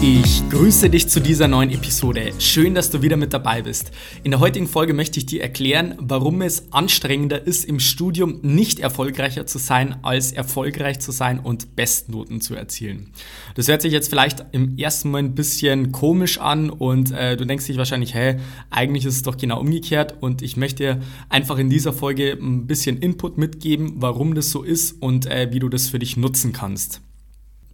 Ich grüße dich zu dieser neuen Episode. Schön, dass du wieder mit dabei bist. In der heutigen Folge möchte ich dir erklären, warum es anstrengender ist, im Studium nicht erfolgreicher zu sein, als erfolgreich zu sein und Bestnoten zu erzielen. Das hört sich jetzt vielleicht im ersten Mal ein bisschen komisch an und äh, du denkst dich wahrscheinlich, hä, eigentlich ist es doch genau umgekehrt und ich möchte dir einfach in dieser Folge ein bisschen Input mitgeben, warum das so ist und äh, wie du das für dich nutzen kannst.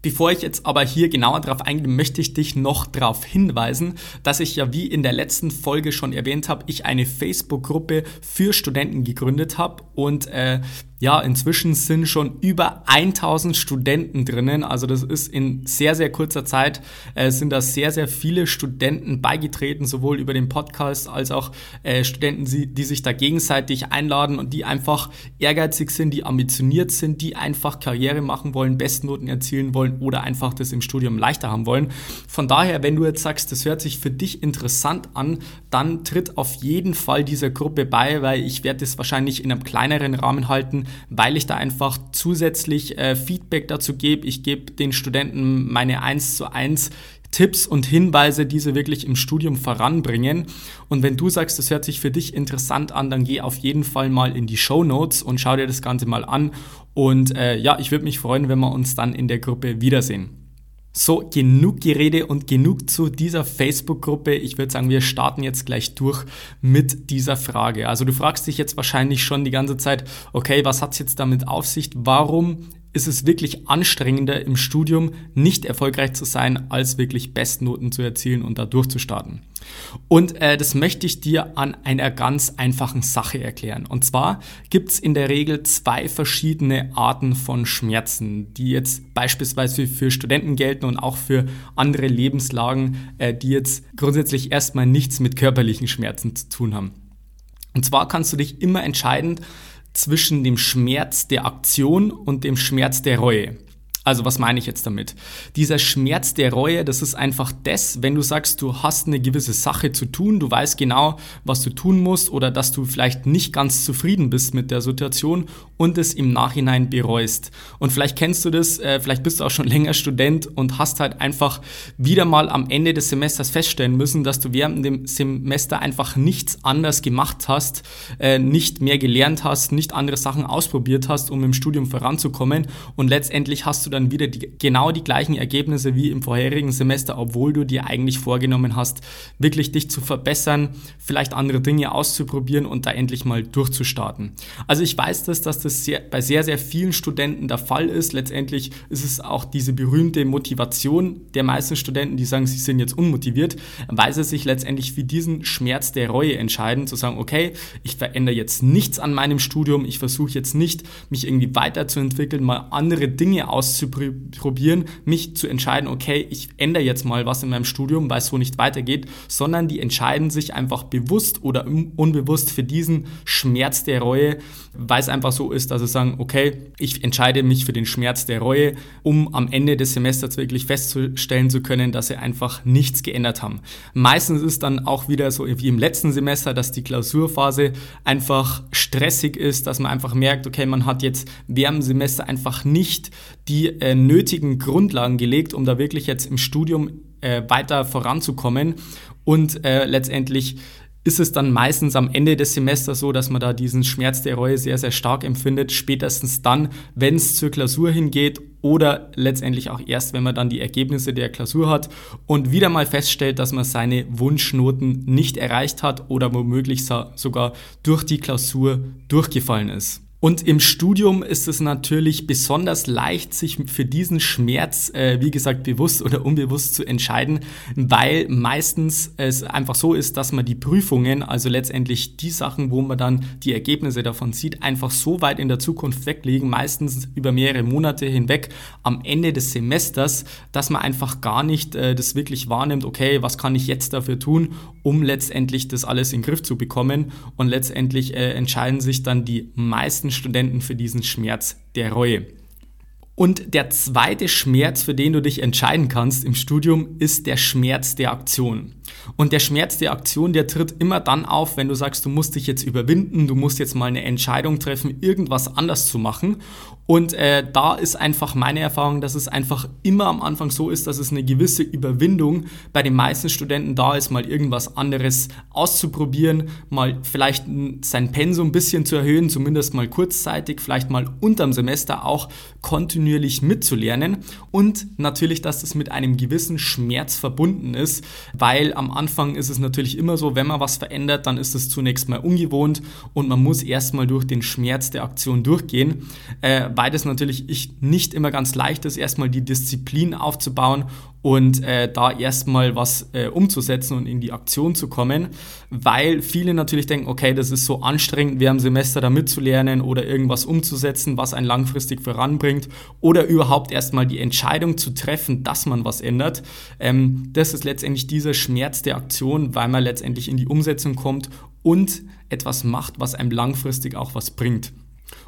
Bevor ich jetzt aber hier genauer darauf eingehe, möchte ich dich noch darauf hinweisen, dass ich ja wie in der letzten Folge schon erwähnt habe, ich eine Facebook-Gruppe für Studenten gegründet habe. Und äh, ja, inzwischen sind schon über 1000 Studenten drinnen. Also das ist in sehr, sehr kurzer Zeit äh, sind da sehr, sehr viele Studenten beigetreten, sowohl über den Podcast als auch äh, Studenten, die, sich da gegenseitig einladen und die einfach ehrgeizig sind, die ambitioniert sind, die einfach Karriere machen wollen, Bestnoten erzielen wollen oder einfach das im Studium leichter haben wollen. Von daher, wenn du jetzt sagst, das hört sich für dich interessant an, dann tritt auf jeden Fall dieser Gruppe bei, weil ich werde es wahrscheinlich in einem kleineren Rahmen halten weil ich da einfach zusätzlich äh, Feedback dazu gebe. Ich gebe den Studenten meine 1 zu 1 Tipps und Hinweise, die sie wirklich im Studium voranbringen. Und wenn du sagst, das hört sich für dich interessant an, dann geh auf jeden Fall mal in die Show Notes und schau dir das Ganze mal an. Und äh, ja, ich würde mich freuen, wenn wir uns dann in der Gruppe wiedersehen. So, genug Gerede und genug zu dieser Facebook-Gruppe. Ich würde sagen, wir starten jetzt gleich durch mit dieser Frage. Also du fragst dich jetzt wahrscheinlich schon die ganze Zeit, okay, was hat's jetzt damit auf sich? Warum ist es wirklich anstrengender im Studium nicht erfolgreich zu sein, als wirklich Bestnoten zu erzielen und da durchzustarten. Und äh, das möchte ich dir an einer ganz einfachen Sache erklären. Und zwar gibt es in der Regel zwei verschiedene Arten von Schmerzen, die jetzt beispielsweise für Studenten gelten und auch für andere Lebenslagen, äh, die jetzt grundsätzlich erstmal nichts mit körperlichen Schmerzen zu tun haben. Und zwar kannst du dich immer entscheiden, zwischen dem Schmerz der Aktion und dem Schmerz der Reue. Also was meine ich jetzt damit? Dieser Schmerz der Reue, das ist einfach das, wenn du sagst, du hast eine gewisse Sache zu tun, du weißt genau, was du tun musst oder dass du vielleicht nicht ganz zufrieden bist mit der Situation und es im Nachhinein bereust. Und vielleicht kennst du das, äh, vielleicht bist du auch schon länger Student und hast halt einfach wieder mal am Ende des Semesters feststellen müssen, dass du während dem Semester einfach nichts anders gemacht hast, äh, nicht mehr gelernt hast, nicht andere Sachen ausprobiert hast, um im Studium voranzukommen und letztendlich hast du dann wieder die, genau die gleichen Ergebnisse wie im vorherigen Semester, obwohl du dir eigentlich vorgenommen hast, wirklich dich zu verbessern, vielleicht andere Dinge auszuprobieren und da endlich mal durchzustarten. Also ich weiß das, dass das sehr, bei sehr, sehr vielen Studenten der Fall ist. Letztendlich ist es auch diese berühmte Motivation der meisten Studenten, die sagen, sie sind jetzt unmotiviert, weil sie sich letztendlich für diesen Schmerz der Reue entscheiden, zu sagen, okay, ich verändere jetzt nichts an meinem Studium, ich versuche jetzt nicht, mich irgendwie weiterzuentwickeln, mal andere Dinge auszuprobieren, auszuprobieren, mich zu entscheiden, okay, ich ändere jetzt mal was in meinem Studium, weil es so nicht weitergeht, sondern die entscheiden sich einfach bewusst oder unbewusst für diesen Schmerz der Reue, weil es einfach so ist, dass sie sagen, okay, ich entscheide mich für den Schmerz der Reue, um am Ende des Semesters wirklich festzustellen zu können, dass sie einfach nichts geändert haben. Meistens ist dann auch wieder so wie im letzten Semester, dass die Klausurphase einfach stressig ist, dass man einfach merkt, okay, man hat jetzt während dem Semester einfach nicht die äh, nötigen Grundlagen gelegt, um da wirklich jetzt im Studium äh, weiter voranzukommen. Und äh, letztendlich ist es dann meistens am Ende des Semesters so, dass man da diesen Schmerz der Reue sehr, sehr stark empfindet. Spätestens dann, wenn es zur Klausur hingeht oder letztendlich auch erst, wenn man dann die Ergebnisse der Klausur hat und wieder mal feststellt, dass man seine Wunschnoten nicht erreicht hat oder womöglich sogar durch die Klausur durchgefallen ist. Und im Studium ist es natürlich besonders leicht, sich für diesen Schmerz, äh, wie gesagt, bewusst oder unbewusst zu entscheiden, weil meistens es einfach so ist, dass man die Prüfungen, also letztendlich die Sachen, wo man dann die Ergebnisse davon sieht, einfach so weit in der Zukunft weglegen, meistens über mehrere Monate hinweg am Ende des Semesters, dass man einfach gar nicht äh, das wirklich wahrnimmt, okay, was kann ich jetzt dafür tun, um letztendlich das alles in den Griff zu bekommen. Und letztendlich äh, entscheiden sich dann die meisten Studenten für diesen Schmerz der Reue. Und der zweite Schmerz, für den du dich entscheiden kannst im Studium, ist der Schmerz der Aktion. Und der Schmerz der Aktion, der tritt immer dann auf, wenn du sagst, du musst dich jetzt überwinden, du musst jetzt mal eine Entscheidung treffen, irgendwas anders zu machen. Und äh, da ist einfach meine Erfahrung, dass es einfach immer am Anfang so ist, dass es eine gewisse Überwindung bei den meisten Studenten da ist, mal irgendwas anderes auszuprobieren, mal vielleicht sein Pensum ein bisschen zu erhöhen, zumindest mal kurzzeitig, vielleicht mal unterm Semester auch kontinuierlich mitzulernen. Und natürlich, dass das mit einem gewissen Schmerz verbunden ist, weil am Anfang ist es natürlich immer so, wenn man was verändert, dann ist es zunächst mal ungewohnt und man muss erstmal durch den Schmerz der Aktion durchgehen. Äh, weil das natürlich ich nicht immer ganz leicht ist, erstmal die Disziplin aufzubauen und äh, da erstmal was äh, umzusetzen und in die Aktion zu kommen, weil viele natürlich denken, okay, das ist so anstrengend, während dem Semester da mitzulernen oder irgendwas umzusetzen, was einen langfristig voranbringt oder überhaupt erstmal die Entscheidung zu treffen, dass man was ändert. Ähm, das ist letztendlich dieser Schmerz der Aktion, weil man letztendlich in die Umsetzung kommt und etwas macht, was einem langfristig auch was bringt.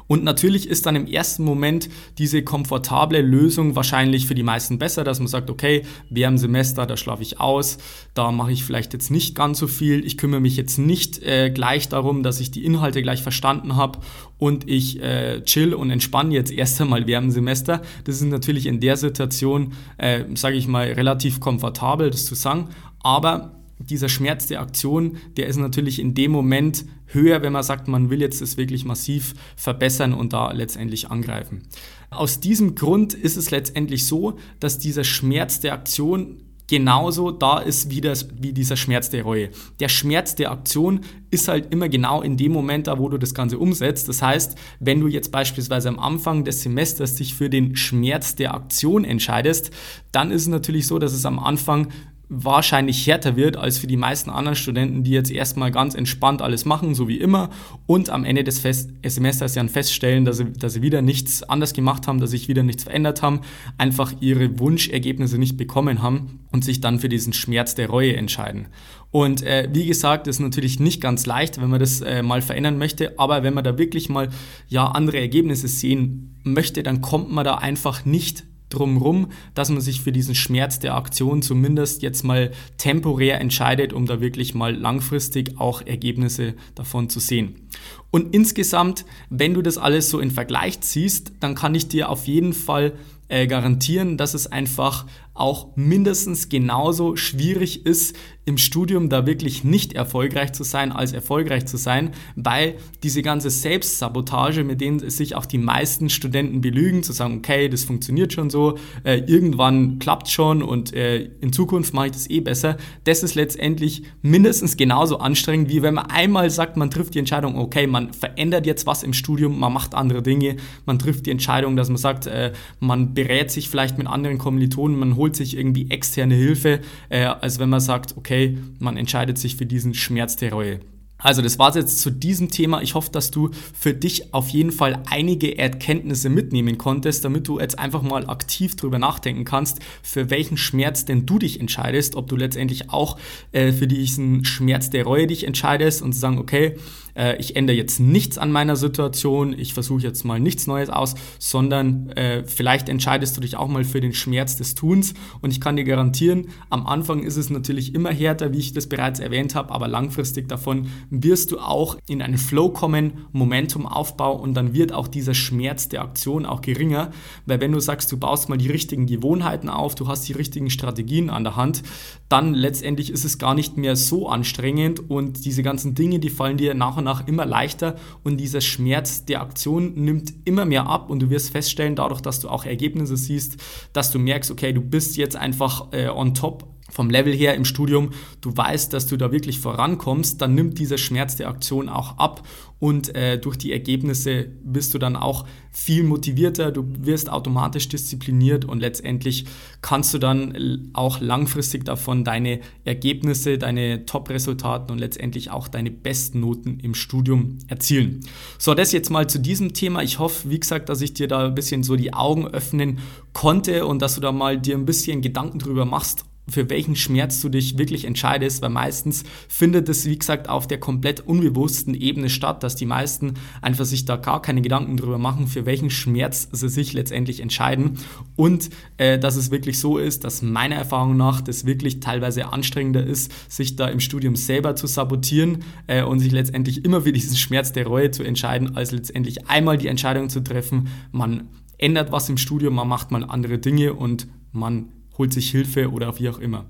Und natürlich ist dann im ersten Moment diese komfortable Lösung wahrscheinlich für die meisten besser, dass man sagt, okay, während dem Semester, da schlafe ich aus, da mache ich vielleicht jetzt nicht ganz so viel, ich kümmere mich jetzt nicht äh, gleich darum, dass ich die Inhalte gleich verstanden habe und ich äh, chill und entspanne jetzt erst einmal während dem Semester. Das ist natürlich in der Situation, äh, sage ich mal, relativ komfortabel, das zu sagen, aber dieser Schmerz der Aktion, der ist natürlich in dem Moment höher, wenn man sagt, man will jetzt das wirklich massiv verbessern und da letztendlich angreifen. Aus diesem Grund ist es letztendlich so, dass dieser Schmerz der Aktion genauso da ist wie, das, wie dieser Schmerz der Reue. Der Schmerz der Aktion ist halt immer genau in dem Moment da, wo du das Ganze umsetzt. Das heißt, wenn du jetzt beispielsweise am Anfang des Semesters dich für den Schmerz der Aktion entscheidest, dann ist es natürlich so, dass es am Anfang wahrscheinlich härter wird als für die meisten anderen Studenten, die jetzt erstmal ganz entspannt alles machen, so wie immer, und am Ende des Fest Semesters dann feststellen, dass sie, dass sie wieder nichts anders gemacht haben, dass sich wieder nichts verändert haben, einfach ihre Wunschergebnisse nicht bekommen haben und sich dann für diesen Schmerz der Reue entscheiden. Und äh, wie gesagt, ist natürlich nicht ganz leicht, wenn man das äh, mal verändern möchte, aber wenn man da wirklich mal ja andere Ergebnisse sehen möchte, dann kommt man da einfach nicht drumherum, dass man sich für diesen Schmerz der Aktion zumindest jetzt mal temporär entscheidet, um da wirklich mal langfristig auch Ergebnisse davon zu sehen. Und insgesamt, wenn du das alles so in Vergleich ziehst, dann kann ich dir auf jeden Fall äh, garantieren, dass es einfach auch mindestens genauso schwierig ist, im Studium da wirklich nicht erfolgreich zu sein, als erfolgreich zu sein, weil diese ganze Selbstsabotage, mit denen sich auch die meisten Studenten belügen, zu sagen, okay, das funktioniert schon so, äh, irgendwann klappt schon und äh, in Zukunft mache ich das eh besser, das ist letztendlich mindestens genauso anstrengend, wie wenn man einmal sagt, man trifft die Entscheidung, okay, man verändert jetzt was im Studium, man macht andere Dinge, man trifft die Entscheidung, dass man sagt, äh, man berät sich vielleicht mit anderen Kommilitonen, man holt sich irgendwie externe Hilfe, äh, als wenn man sagt, okay, man entscheidet sich für diesen Schmerz der Reue. Also das war es jetzt zu diesem Thema. Ich hoffe, dass du für dich auf jeden Fall einige Erkenntnisse mitnehmen konntest, damit du jetzt einfach mal aktiv drüber nachdenken kannst, für welchen Schmerz denn du dich entscheidest, ob du letztendlich auch äh, für diesen Schmerz der Reue dich entscheidest und zu sagen, okay, äh, ich ändere jetzt nichts an meiner Situation, ich versuche jetzt mal nichts Neues aus, sondern äh, vielleicht entscheidest du dich auch mal für den Schmerz des Tuns und ich kann dir garantieren, am Anfang ist es natürlich immer härter, wie ich das bereits erwähnt habe, aber langfristig davon wirst du auch in einen Flow kommen, Momentum Aufbau und dann wird auch dieser Schmerz der Aktion auch geringer, weil wenn du sagst, du baust mal die richtigen Gewohnheiten auf, du hast die richtigen Strategien an der Hand, dann letztendlich ist es gar nicht mehr so anstrengend und diese ganzen Dinge, die fallen dir nach und nach immer leichter und dieser Schmerz der Aktion nimmt immer mehr ab und du wirst feststellen, dadurch, dass du auch Ergebnisse siehst, dass du merkst, okay, du bist jetzt einfach äh, on top vom Level her im Studium, du weißt, dass du da wirklich vorankommst, dann nimmt dieser Schmerz der Aktion auch ab und äh, durch die Ergebnisse bist du dann auch viel motivierter, du wirst automatisch diszipliniert und letztendlich kannst du dann auch langfristig davon deine Ergebnisse, deine Top-Resultaten und letztendlich auch deine besten Noten im Studium erzielen. So, das jetzt mal zu diesem Thema. Ich hoffe, wie gesagt, dass ich dir da ein bisschen so die Augen öffnen konnte und dass du da mal dir ein bisschen Gedanken drüber machst, für welchen Schmerz du dich wirklich entscheidest, weil meistens findet es, wie gesagt, auf der komplett unbewussten Ebene statt, dass die meisten einfach sich da gar keine Gedanken darüber machen, für welchen Schmerz sie sich letztendlich entscheiden. Und äh, dass es wirklich so ist, dass meiner Erfahrung nach das wirklich teilweise anstrengender ist, sich da im Studium selber zu sabotieren äh, und sich letztendlich immer für diesen Schmerz der Reue zu entscheiden, als letztendlich einmal die Entscheidung zu treffen, man ändert was im Studium, man macht mal andere Dinge und man holt sich Hilfe oder wie auch immer.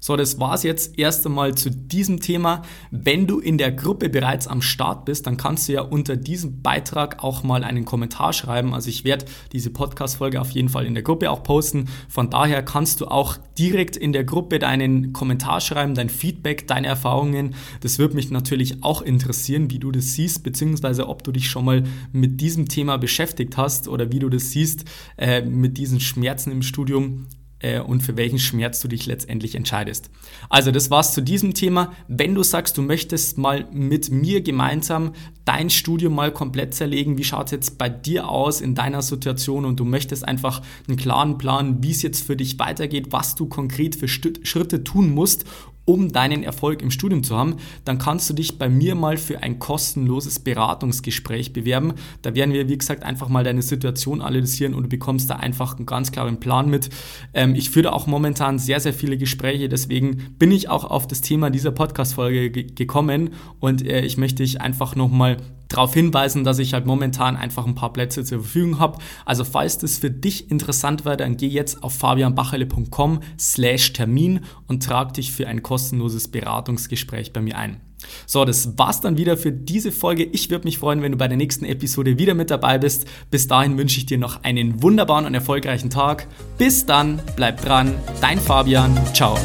So, das war's jetzt erst einmal zu diesem Thema. Wenn du in der Gruppe bereits am Start bist, dann kannst du ja unter diesem Beitrag auch mal einen Kommentar schreiben. Also ich werde diese Podcast-Folge auf jeden Fall in der Gruppe auch posten. Von daher kannst du auch direkt in der Gruppe deinen Kommentar schreiben, dein Feedback, deine Erfahrungen. Das würde mich natürlich auch interessieren, wie du das siehst, beziehungsweise ob du dich schon mal mit diesem Thema beschäftigt hast oder wie du das siehst äh, mit diesen Schmerzen im Studium äh, und für welchen Schmerz du dich letztendlich entscheidest. Also das war's zu diesem Thema. Wenn du sagst, du möchtest mal mit mir gemeinsam dein Studium mal komplett zerlegen, wie schaut es jetzt bei dir aus in deiner Situation und du möchtest einfach einen klaren Plan, wie es jetzt für dich weitergeht, was du konkret für Schritte tun musst, um deinen Erfolg im Studium zu haben, dann kannst du dich bei mir mal für ein kostenloses Beratungsgespräch bewerben. Da werden wir, wie gesagt, einfach mal deine Situation analysieren und du bekommst da einfach einen ganz klaren Plan mit. Ähm, ich führe auch momentan sehr, sehr viele Gespräche, deswegen bin ich auch auf das Thema dieser Podcast-Folge gekommen und äh, ich möchte dich einfach nochmal darauf hinweisen, dass ich halt momentan einfach ein paar Plätze zur Verfügung habe. Also falls das für dich interessant wäre, dann geh jetzt auf fabianbachele.com slash Termin und trag dich für ein kostenloses Beratungsgespräch bei mir ein. So, das war's dann wieder für diese Folge. Ich würde mich freuen, wenn du bei der nächsten Episode wieder mit dabei bist. Bis dahin wünsche ich dir noch einen wunderbaren und erfolgreichen Tag. Bis dann, bleib dran, dein Fabian. Ciao.